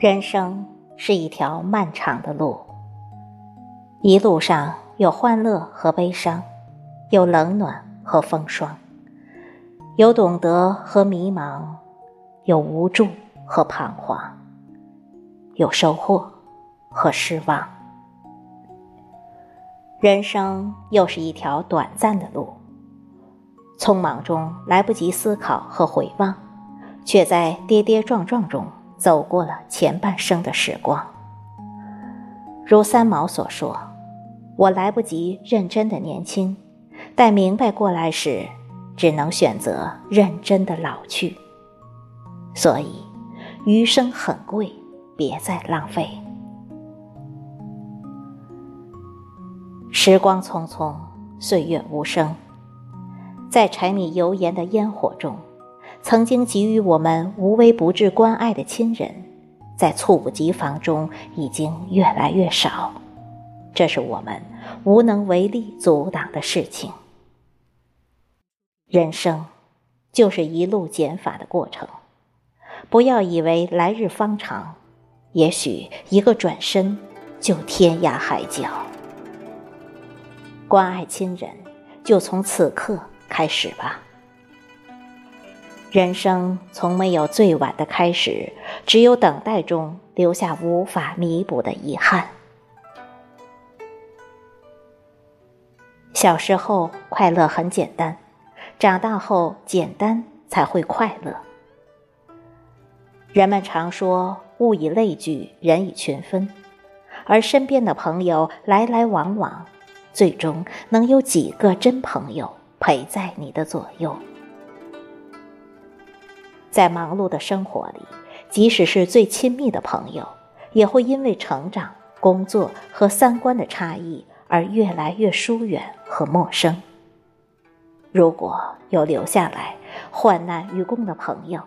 人生是一条漫长的路，一路上有欢乐和悲伤，有冷暖和风霜，有懂得和迷茫，有无助和彷徨，有收获和失望。人生又是一条短暂的路，匆忙中来不及思考和回望，却在跌跌撞撞中。走过了前半生的时光，如三毛所说：“我来不及认真的年轻，待明白过来时，只能选择认真的老去。所以，余生很贵，别再浪费。时光匆匆，岁月无声，在柴米油盐的烟火中。”曾经给予我们无微不至关爱的亲人，在猝不及防中已经越来越少，这是我们无能为力阻挡的事情。人生就是一路减法的过程，不要以为来日方长，也许一个转身就天涯海角。关爱亲人，就从此刻开始吧。人生从没有最晚的开始，只有等待中留下无法弥补的遗憾。小时候快乐很简单，长大后简单才会快乐。人们常说“物以类聚，人以群分”，而身边的朋友来来往往，最终能有几个真朋友陪在你的左右？在忙碌的生活里，即使是最亲密的朋友，也会因为成长、工作和三观的差异而越来越疏远和陌生。如果有留下来患难与共的朋友，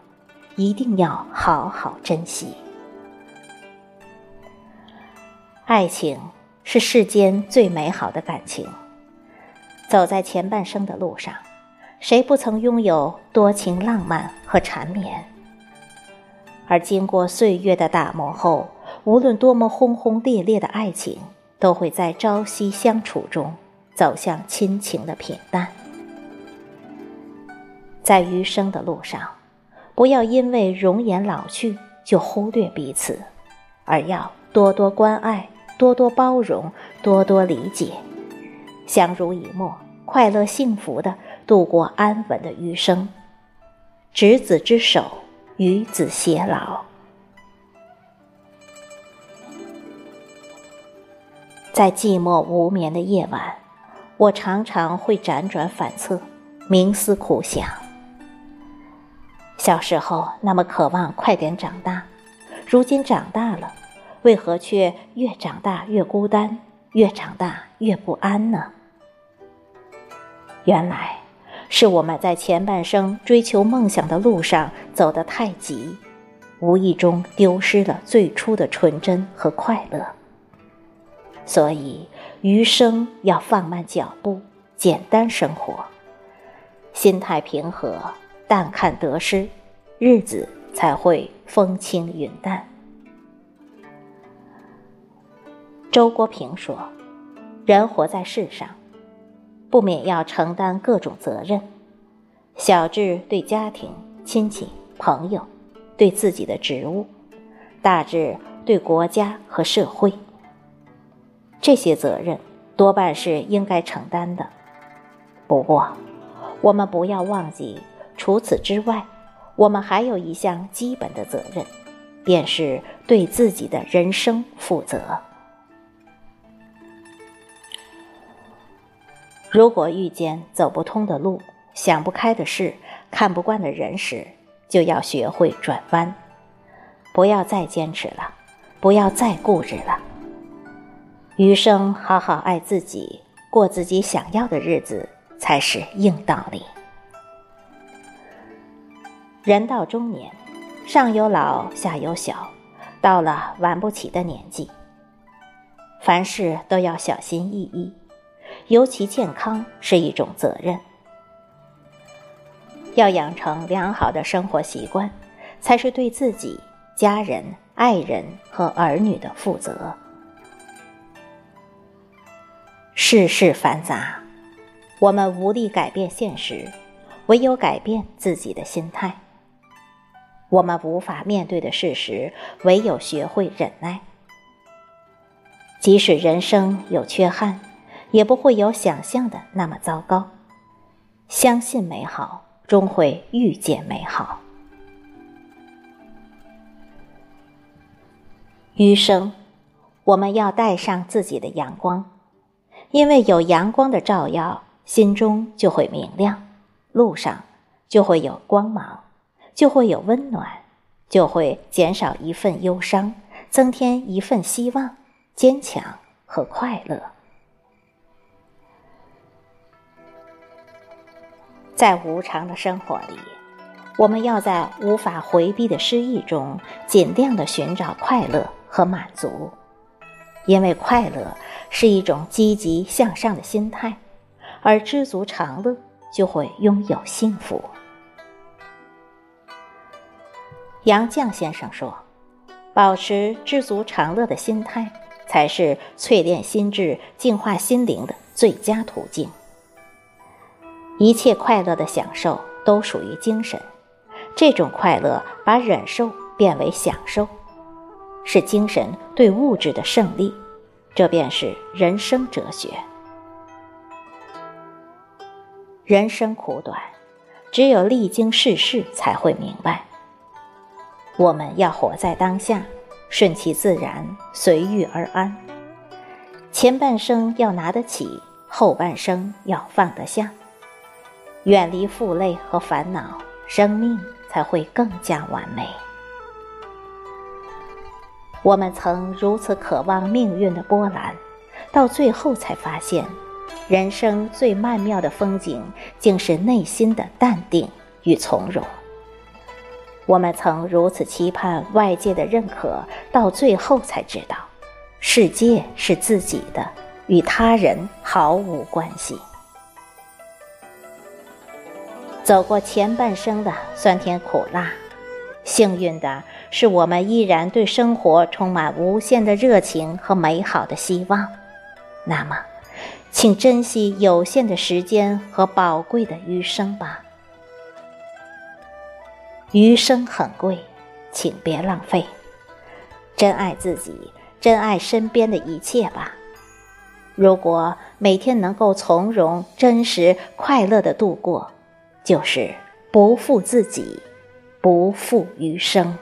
一定要好好珍惜。爱情是世间最美好的感情，走在前半生的路上。谁不曾拥有多情浪漫和缠绵？而经过岁月的打磨后，无论多么轰轰烈烈的爱情，都会在朝夕相处中走向亲情的平淡。在余生的路上，不要因为容颜老去就忽略彼此，而要多多关爱、多多包容、多多理解，相濡以沫。快乐幸福的度过安稳的余生，执子之手，与子偕老。在寂寞无眠的夜晚，我常常会辗转反侧，冥思苦想。小时候那么渴望快点长大，如今长大了，为何却越长大越孤单，越长大越不安呢？原来，是我们在前半生追求梦想的路上走得太急，无意中丢失了最初的纯真和快乐。所以，余生要放慢脚步，简单生活，心态平和，淡看得失，日子才会风轻云淡。周国平说：“人活在世上。”不免要承担各种责任，小至对家庭、亲戚、朋友，对自己的职务；大至对国家和社会。这些责任多半是应该承担的。不过，我们不要忘记，除此之外，我们还有一项基本的责任，便是对自己的人生负责。如果遇见走不通的路、想不开的事、看不惯的人时，就要学会转弯，不要再坚持了，不要再固执了。余生好好爱自己，过自己想要的日子，才是硬道理。人到中年，上有老，下有小，到了玩不起的年纪，凡事都要小心翼翼。尤其健康是一种责任，要养成良好的生活习惯，才是对自己、家人爱人和儿女的负责。世事繁杂，我们无力改变现实，唯有改变自己的心态。我们无法面对的事实，唯有学会忍耐。即使人生有缺憾，也不会有想象的那么糟糕。相信美好，终会遇见美好。余生，我们要带上自己的阳光，因为有阳光的照耀，心中就会明亮，路上就会有光芒，就会有温暖，就会减少一份忧伤，增添一份希望、坚强和快乐。在无常的生活里，我们要在无法回避的失意中，尽量的寻找快乐。和满足，因为快乐是一种积极向上的心态，而知足常乐就会拥有幸福。杨绛先生说：“保持知足常乐的心态，才是淬炼心智、净化心灵的最佳途径。一切快乐的享受都属于精神，这种快乐把忍受变为享受。”是精神对物质的胜利，这便是人生哲学。人生苦短，只有历经世事才会明白。我们要活在当下，顺其自然，随遇而安。前半生要拿得起，后半生要放得下。远离负累和烦恼，生命才会更加完美。我们曾如此渴望命运的波澜，到最后才发现，人生最曼妙的风景，竟是内心的淡定与从容。我们曾如此期盼外界的认可，到最后才知道，世界是自己的，与他人毫无关系。走过前半生的酸甜苦辣。幸运的是，我们依然对生活充满无限的热情和美好的希望。那么，请珍惜有限的时间和宝贵的余生吧。余生很贵，请别浪费。珍爱自己，珍爱身边的一切吧。如果每天能够从容、真实、快乐的度过，就是不负自己。不负余生。